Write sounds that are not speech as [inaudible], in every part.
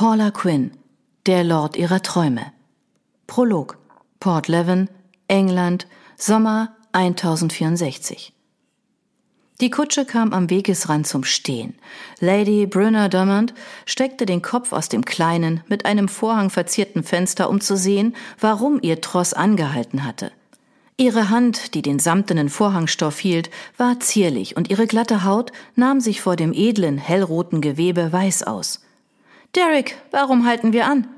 Paula Quinn, der Lord ihrer Träume. Prolog. Port Leven, England, Sommer 1064. Die Kutsche kam am Wegesrand zum Stehen. Lady Brunner Drummond steckte den Kopf aus dem kleinen, mit einem Vorhang verzierten Fenster, um zu sehen, warum ihr Tross angehalten hatte. Ihre Hand, die den samtenen Vorhangstoff hielt, war zierlich und ihre glatte Haut nahm sich vor dem edlen, hellroten Gewebe weiß aus. Derek, warum halten wir an?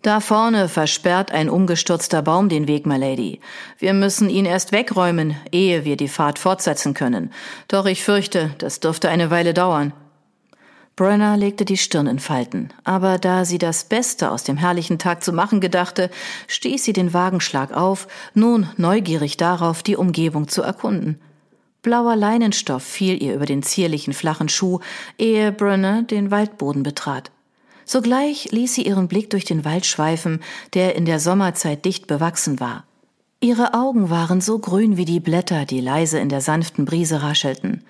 Da vorne versperrt ein umgestürzter Baum den Weg, my Lady. Wir müssen ihn erst wegräumen, ehe wir die Fahrt fortsetzen können. Doch ich fürchte, das dürfte eine Weile dauern. Brenner legte die Stirn in Falten, aber da sie das Beste aus dem herrlichen Tag zu machen gedachte, stieß sie den Wagenschlag auf, nun neugierig darauf, die Umgebung zu erkunden. Blauer Leinenstoff fiel ihr über den zierlichen flachen Schuh, ehe Brenner den Waldboden betrat. Sogleich ließ sie ihren Blick durch den Wald schweifen, der in der Sommerzeit dicht bewachsen war. Ihre Augen waren so grün wie die Blätter, die leise in der sanften Brise raschelten.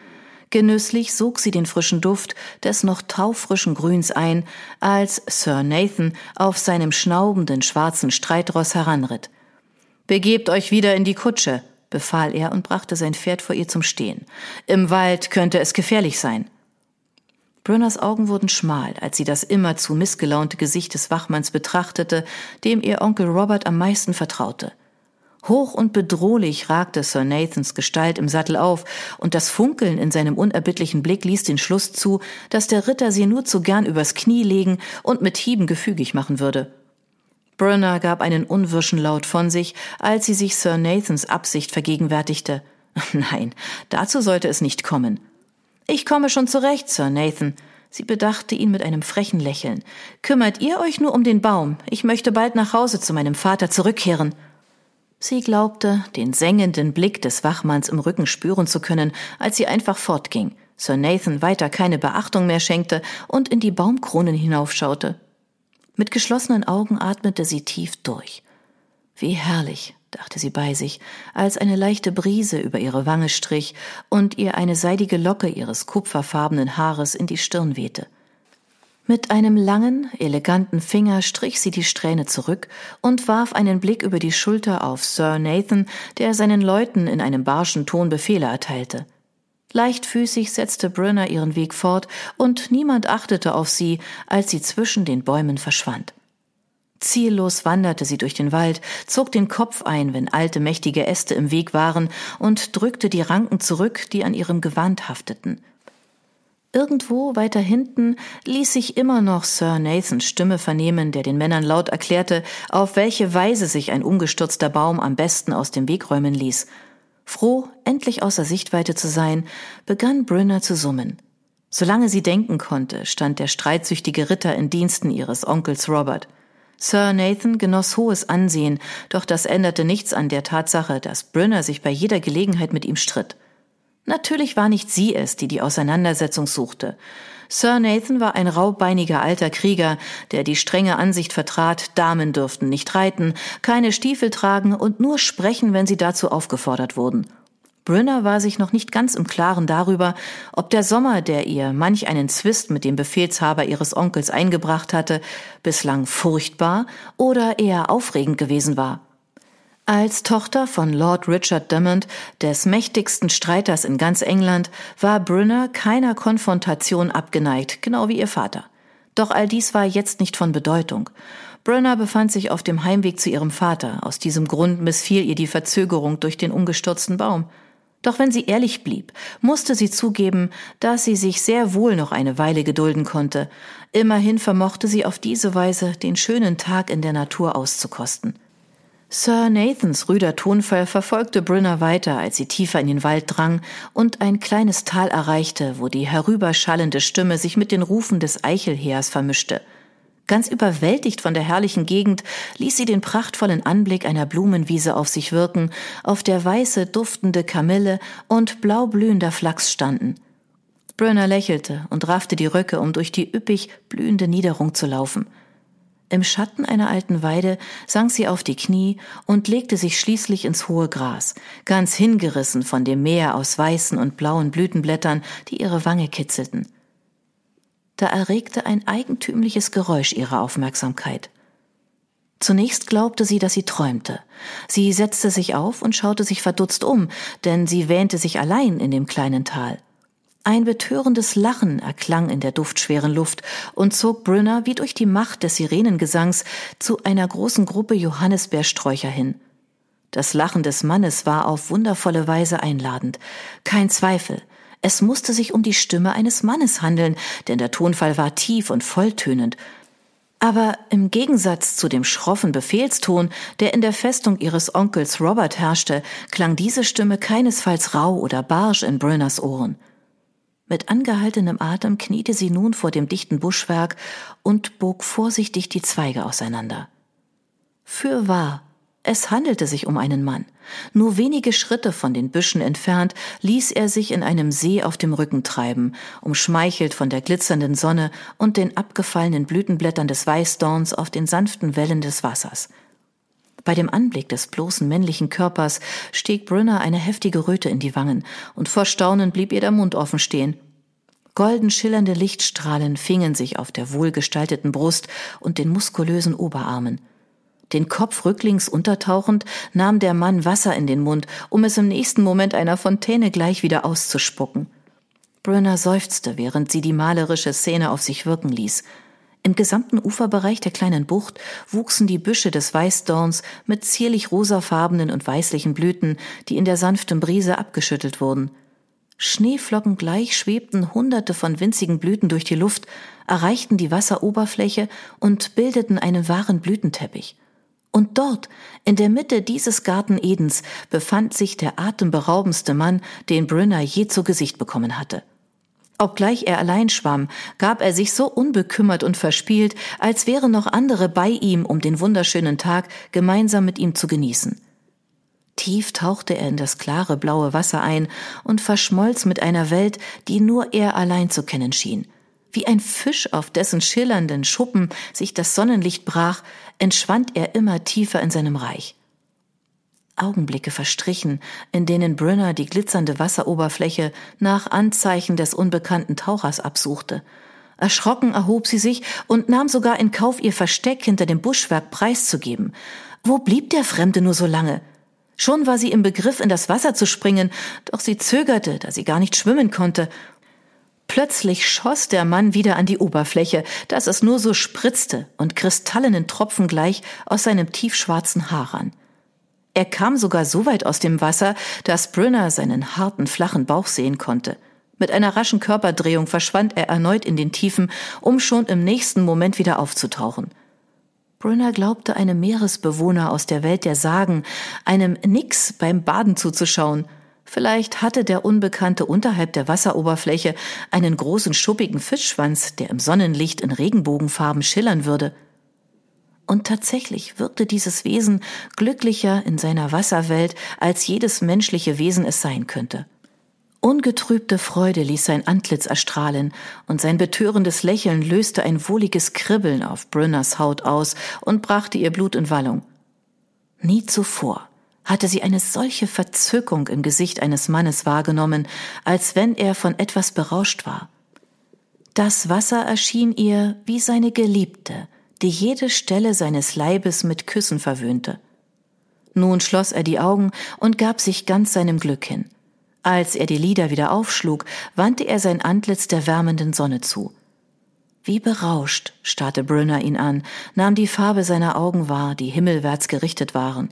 Genüsslich sog sie den frischen Duft des noch taufrischen Grüns ein, als Sir Nathan auf seinem schnaubenden schwarzen Streitross heranritt. Begebt euch wieder in die Kutsche, befahl er und brachte sein Pferd vor ihr zum Stehen. Im Wald könnte es gefährlich sein. Brünners Augen wurden schmal, als sie das immerzu missgelaunte Gesicht des Wachmanns betrachtete, dem ihr Onkel Robert am meisten vertraute. Hoch und bedrohlich ragte Sir Nathans Gestalt im Sattel auf, und das Funkeln in seinem unerbittlichen Blick ließ den Schluss zu, dass der Ritter sie nur zu gern übers Knie legen und mit Hieben gefügig machen würde. Brunner gab einen unwirschen Laut von sich, als sie sich Sir Nathans Absicht vergegenwärtigte. [laughs] Nein, dazu sollte es nicht kommen. Ich komme schon zurecht, Sir Nathan. Sie bedachte ihn mit einem frechen Lächeln. Kümmert ihr euch nur um den Baum? Ich möchte bald nach Hause zu meinem Vater zurückkehren. Sie glaubte, den sengenden Blick des Wachmanns im Rücken spüren zu können, als sie einfach fortging, Sir Nathan weiter keine Beachtung mehr schenkte und in die Baumkronen hinaufschaute. Mit geschlossenen Augen atmete sie tief durch. Wie herrlich, dachte sie bei sich, als eine leichte Brise über ihre Wange strich und ihr eine seidige Locke ihres kupferfarbenen Haares in die Stirn wehte. Mit einem langen, eleganten Finger strich sie die Strähne zurück und warf einen Blick über die Schulter auf Sir Nathan, der seinen Leuten in einem barschen Ton Befehle erteilte. Leichtfüßig setzte Brunner ihren Weg fort, und niemand achtete auf sie, als sie zwischen den Bäumen verschwand. Ziellos wanderte sie durch den Wald, zog den Kopf ein, wenn alte mächtige Äste im Weg waren, und drückte die Ranken zurück, die an ihrem Gewand hafteten. Irgendwo weiter hinten ließ sich immer noch Sir Nathans Stimme vernehmen, der den Männern laut erklärte, auf welche Weise sich ein umgestürzter Baum am besten aus dem Weg räumen ließ. Froh, endlich außer Sichtweite zu sein, begann Brünner zu summen. Solange sie denken konnte, stand der streitsüchtige Ritter in Diensten ihres Onkels Robert. Sir Nathan genoss hohes Ansehen, doch das änderte nichts an der Tatsache, dass Brünner sich bei jeder Gelegenheit mit ihm stritt. Natürlich war nicht sie es, die die Auseinandersetzung suchte. Sir Nathan war ein raubeiniger alter Krieger, der die strenge Ansicht vertrat, Damen dürften nicht reiten, keine Stiefel tragen und nur sprechen, wenn sie dazu aufgefordert wurden. Brünner war sich noch nicht ganz im Klaren darüber, ob der Sommer, der ihr manch einen Zwist mit dem Befehlshaber ihres Onkels eingebracht hatte, bislang furchtbar oder eher aufregend gewesen war. Als Tochter von Lord Richard Drummond, des mächtigsten Streiters in ganz England, war Brunner keiner Konfrontation abgeneigt, genau wie ihr Vater. Doch all dies war jetzt nicht von Bedeutung. Brunner befand sich auf dem Heimweg zu ihrem Vater. Aus diesem Grund missfiel ihr die Verzögerung durch den umgestürzten Baum. Doch wenn sie ehrlich blieb, musste sie zugeben, dass sie sich sehr wohl noch eine Weile gedulden konnte. Immerhin vermochte sie auf diese Weise den schönen Tag in der Natur auszukosten. Sir Nathans rüder Tonfall verfolgte Brynner weiter, als sie tiefer in den Wald drang und ein kleines Tal erreichte, wo die herüberschallende Stimme sich mit den Rufen des Eichelheers vermischte. Ganz überwältigt von der herrlichen Gegend ließ sie den prachtvollen Anblick einer Blumenwiese auf sich wirken, auf der weiße, duftende Kamille und blau blühender Flachs standen. Brynner lächelte und raffte die Röcke, um durch die üppig blühende Niederung zu laufen – im Schatten einer alten Weide sank sie auf die Knie und legte sich schließlich ins hohe Gras, ganz hingerissen von dem Meer aus weißen und blauen Blütenblättern, die ihre Wange kitzelten. Da erregte ein eigentümliches Geräusch ihre Aufmerksamkeit. Zunächst glaubte sie, dass sie träumte. Sie setzte sich auf und schaute sich verdutzt um, denn sie wähnte sich allein in dem kleinen Tal. Ein betörendes Lachen erklang in der duftschweren Luft und zog Brünner wie durch die Macht des Sirenengesangs zu einer großen Gruppe Johannisbeersträucher hin. Das Lachen des Mannes war auf wundervolle Weise einladend. Kein Zweifel. Es musste sich um die Stimme eines Mannes handeln, denn der Tonfall war tief und volltönend. Aber im Gegensatz zu dem schroffen Befehlston, der in der Festung ihres Onkels Robert herrschte, klang diese Stimme keinesfalls rau oder barsch in Brenners Ohren. Mit angehaltenem Atem kniete sie nun vor dem dichten Buschwerk und bog vorsichtig die Zweige auseinander. Fürwahr, es handelte sich um einen Mann. Nur wenige Schritte von den Büschen entfernt ließ er sich in einem See auf dem Rücken treiben, umschmeichelt von der glitzernden Sonne und den abgefallenen Blütenblättern des Weißdorns auf den sanften Wellen des Wassers. Bei dem Anblick des bloßen männlichen Körpers stieg Brünner eine heftige Röte in die Wangen, und vor Staunen blieb ihr der Mund offen stehen. Golden schillernde Lichtstrahlen fingen sich auf der wohlgestalteten Brust und den muskulösen Oberarmen. Den Kopf rücklings untertauchend nahm der Mann Wasser in den Mund, um es im nächsten Moment einer Fontäne gleich wieder auszuspucken. Brünner seufzte, während sie die malerische Szene auf sich wirken ließ. Im gesamten Uferbereich der kleinen Bucht wuchsen die Büsche des Weißdorns mit zierlich rosafarbenen und weißlichen Blüten, die in der sanften Brise abgeschüttelt wurden. Schneeflocken gleich schwebten hunderte von winzigen Blüten durch die Luft, erreichten die Wasseroberfläche und bildeten einen wahren Blütenteppich. Und dort, in der Mitte dieses Garten Edens, befand sich der atemberaubendste Mann, den Brynner je zu Gesicht bekommen hatte. Obgleich er allein schwamm, gab er sich so unbekümmert und verspielt, als wären noch andere bei ihm, um den wunderschönen Tag gemeinsam mit ihm zu genießen. Tief tauchte er in das klare blaue Wasser ein und verschmolz mit einer Welt, die nur er allein zu kennen schien. Wie ein Fisch, auf dessen schillernden Schuppen sich das Sonnenlicht brach, entschwand er immer tiefer in seinem Reich. Augenblicke verstrichen, in denen Brünner die glitzernde Wasseroberfläche nach Anzeichen des unbekannten Tauchers absuchte. Erschrocken erhob sie sich und nahm sogar in Kauf, ihr Versteck hinter dem Buschwerk preiszugeben. Wo blieb der Fremde nur so lange? Schon war sie im Begriff, in das Wasser zu springen, doch sie zögerte, da sie gar nicht schwimmen konnte. Plötzlich schoss der Mann wieder an die Oberfläche, dass es nur so spritzte und kristallenen Tropfen gleich aus seinem tiefschwarzen Haar ran. Er kam sogar so weit aus dem Wasser, dass Brünner seinen harten, flachen Bauch sehen konnte. Mit einer raschen Körperdrehung verschwand er erneut in den Tiefen, um schon im nächsten Moment wieder aufzutauchen. Brünner glaubte einem Meeresbewohner aus der Welt der Sagen, einem Nix beim Baden zuzuschauen. Vielleicht hatte der Unbekannte unterhalb der Wasseroberfläche einen großen schuppigen Fischschwanz, der im Sonnenlicht in Regenbogenfarben schillern würde. Und tatsächlich wirkte dieses Wesen glücklicher in seiner Wasserwelt, als jedes menschliche Wesen es sein könnte. Ungetrübte Freude ließ sein Antlitz erstrahlen, und sein betörendes Lächeln löste ein wohliges Kribbeln auf Brünners Haut aus und brachte ihr Blut in Wallung. Nie zuvor hatte sie eine solche Verzückung im Gesicht eines Mannes wahrgenommen, als wenn er von etwas berauscht war. Das Wasser erschien ihr wie seine Geliebte, die jede Stelle seines Leibes mit Küssen verwöhnte. Nun schloss er die Augen und gab sich ganz seinem Glück hin. Als er die Lider wieder aufschlug, wandte er sein Antlitz der wärmenden Sonne zu. Wie berauscht starrte Brünner ihn an, nahm die Farbe seiner Augen wahr, die himmelwärts gerichtet waren.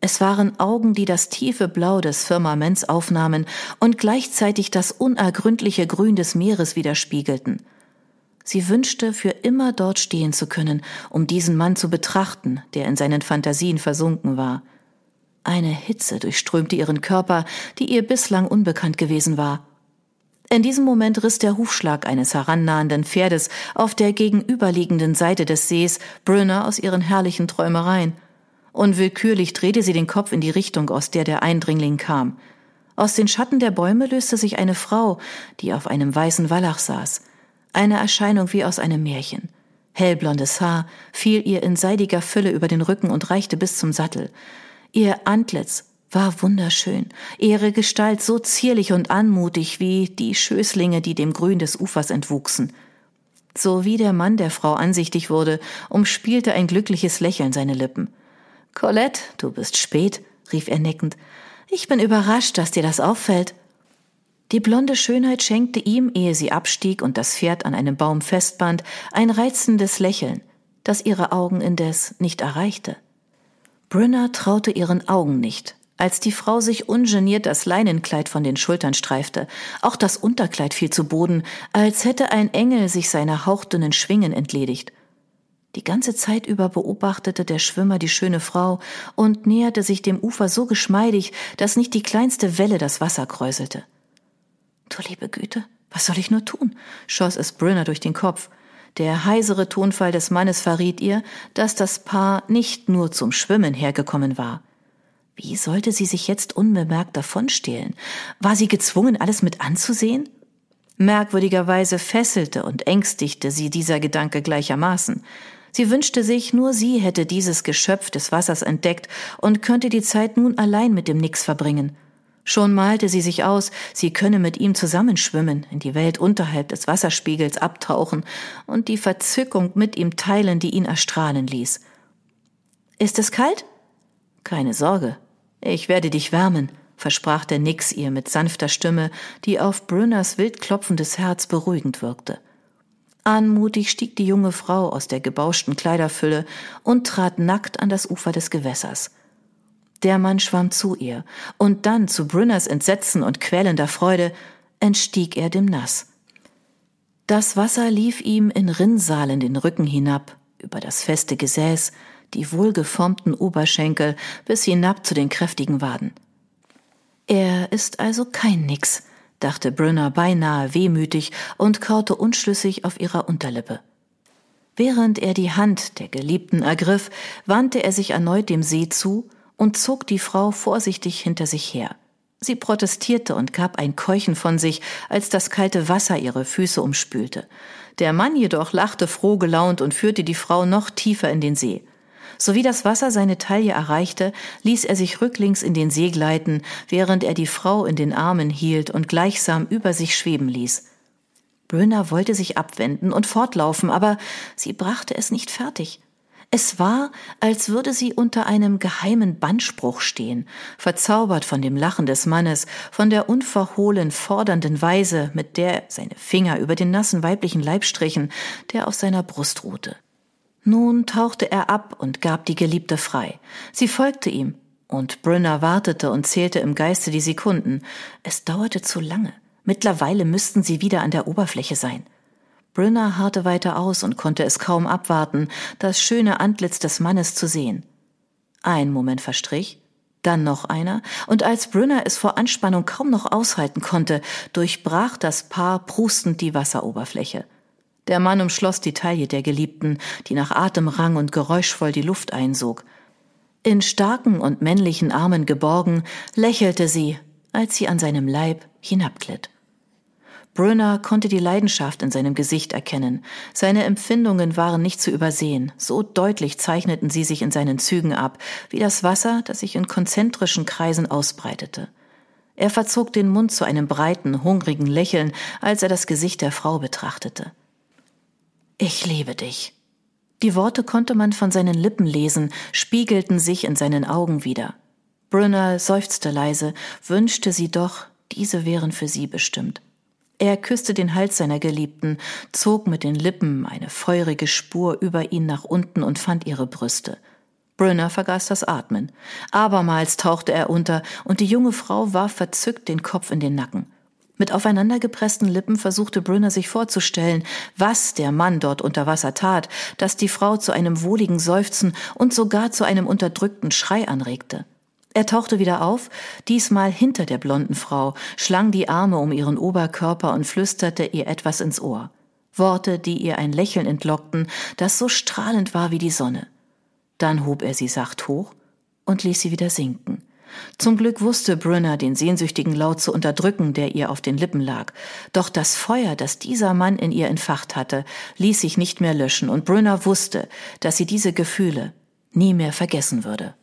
Es waren Augen, die das tiefe Blau des Firmaments aufnahmen und gleichzeitig das unergründliche Grün des Meeres widerspiegelten. Sie wünschte, für immer dort stehen zu können, um diesen Mann zu betrachten, der in seinen Fantasien versunken war. Eine Hitze durchströmte ihren Körper, die ihr bislang unbekannt gewesen war. In diesem Moment riss der Hufschlag eines herannahenden Pferdes auf der gegenüberliegenden Seite des Sees Brünner aus ihren herrlichen Träumereien. Unwillkürlich drehte sie den Kopf in die Richtung, aus der der Eindringling kam. Aus den Schatten der Bäume löste sich eine Frau, die auf einem weißen Wallach saß eine Erscheinung wie aus einem Märchen. Hellblondes Haar fiel ihr in seidiger Fülle über den Rücken und reichte bis zum Sattel. Ihr Antlitz war wunderschön, ihre Gestalt so zierlich und anmutig wie die Schößlinge, die dem Grün des Ufers entwuchsen. So wie der Mann der Frau ansichtig wurde, umspielte ein glückliches Lächeln seine Lippen. Colette, du bist spät, rief er neckend. Ich bin überrascht, dass dir das auffällt. Die blonde Schönheit schenkte ihm, ehe sie abstieg und das Pferd an einem Baum festband, ein reizendes Lächeln, das ihre Augen indes nicht erreichte. Brynner traute ihren Augen nicht, als die Frau sich ungeniert das Leinenkleid von den Schultern streifte. Auch das Unterkleid fiel zu Boden, als hätte ein Engel sich seiner hauchdünnen Schwingen entledigt. Die ganze Zeit über beobachtete der Schwimmer die schöne Frau und näherte sich dem Ufer so geschmeidig, dass nicht die kleinste Welle das Wasser kräuselte. Du liebe Güte, was soll ich nur tun? schoss es Brynner durch den Kopf. Der heisere Tonfall des Mannes verriet ihr, dass das Paar nicht nur zum Schwimmen hergekommen war. Wie sollte sie sich jetzt unbemerkt davonstehlen? War sie gezwungen, alles mit anzusehen? Merkwürdigerweise fesselte und ängstigte sie dieser Gedanke gleichermaßen. Sie wünschte sich, nur sie hätte dieses Geschöpf des Wassers entdeckt und könnte die Zeit nun allein mit dem Nix verbringen. Schon malte sie sich aus, sie könne mit ihm zusammenschwimmen, in die Welt unterhalb des Wasserspiegels abtauchen und die Verzückung mit ihm teilen, die ihn erstrahlen ließ. Ist es kalt? Keine Sorge, ich werde dich wärmen, versprach der Nix ihr mit sanfter Stimme, die auf Brünners wild klopfendes Herz beruhigend wirkte. Anmutig stieg die junge Frau aus der gebauschten Kleiderfülle und trat nackt an das Ufer des Gewässers. Der Mann schwamm zu ihr, und dann, zu Brünners Entsetzen und quälender Freude, entstieg er dem Nass. Das Wasser lief ihm in Rinnsalen den Rücken hinab, über das feste Gesäß, die wohlgeformten Oberschenkel bis hinab zu den kräftigen Waden. Er ist also kein Nix, dachte Brünner beinahe wehmütig und kaute unschlüssig auf ihrer Unterlippe. Während er die Hand der Geliebten ergriff, wandte er sich erneut dem See zu und zog die Frau vorsichtig hinter sich her. Sie protestierte und gab ein Keuchen von sich, als das kalte Wasser ihre Füße umspülte. Der Mann jedoch lachte froh gelaunt und führte die Frau noch tiefer in den See. Sowie das Wasser seine Taille erreichte, ließ er sich rücklings in den See gleiten, während er die Frau in den Armen hielt und gleichsam über sich schweben ließ. Brünner wollte sich abwenden und fortlaufen, aber sie brachte es nicht fertig. Es war, als würde sie unter einem geheimen Bannspruch stehen, verzaubert von dem Lachen des Mannes, von der unverhohlen fordernden Weise, mit der seine Finger über den nassen weiblichen Leib strichen, der auf seiner Brust ruhte. Nun tauchte er ab und gab die Geliebte frei. Sie folgte ihm, und Brynner wartete und zählte im Geiste die Sekunden. Es dauerte zu lange. Mittlerweile müssten sie wieder an der Oberfläche sein. Brynner harrte weiter aus und konnte es kaum abwarten, das schöne Antlitz des Mannes zu sehen. Ein Moment verstrich, dann noch einer, und als Brynner es vor Anspannung kaum noch aushalten konnte, durchbrach das Paar prustend die Wasseroberfläche. Der Mann umschloss die Taille der Geliebten, die nach Atem rang und geräuschvoll die Luft einsog. In starken und männlichen Armen geborgen, lächelte sie, als sie an seinem Leib hinabglitt. Brunner konnte die Leidenschaft in seinem Gesicht erkennen. Seine Empfindungen waren nicht zu übersehen. So deutlich zeichneten sie sich in seinen Zügen ab, wie das Wasser, das sich in konzentrischen Kreisen ausbreitete. Er verzog den Mund zu einem breiten, hungrigen Lächeln, als er das Gesicht der Frau betrachtete. Ich liebe dich. Die Worte konnte man von seinen Lippen lesen, spiegelten sich in seinen Augen wieder. Brunner seufzte leise, wünschte sie doch, diese wären für sie bestimmt. Er küsste den Hals seiner Geliebten, zog mit den Lippen eine feurige Spur über ihn nach unten und fand ihre Brüste. Brunner vergaß das Atmen. Abermals tauchte er unter, und die junge Frau warf verzückt den Kopf in den Nacken. Mit aufeinandergepressten Lippen versuchte Brünner sich vorzustellen, was der Mann dort unter Wasser tat, das die Frau zu einem wohligen Seufzen und sogar zu einem unterdrückten Schrei anregte. Er tauchte wieder auf, diesmal hinter der blonden Frau, schlang die Arme um ihren Oberkörper und flüsterte ihr etwas ins Ohr. Worte, die ihr ein Lächeln entlockten, das so strahlend war wie die Sonne. Dann hob er sie sacht hoch und ließ sie wieder sinken. Zum Glück wusste Brunner den sehnsüchtigen Laut zu unterdrücken, der ihr auf den Lippen lag. Doch das Feuer, das dieser Mann in ihr entfacht hatte, ließ sich nicht mehr löschen, und Brunner wusste, dass sie diese Gefühle nie mehr vergessen würde.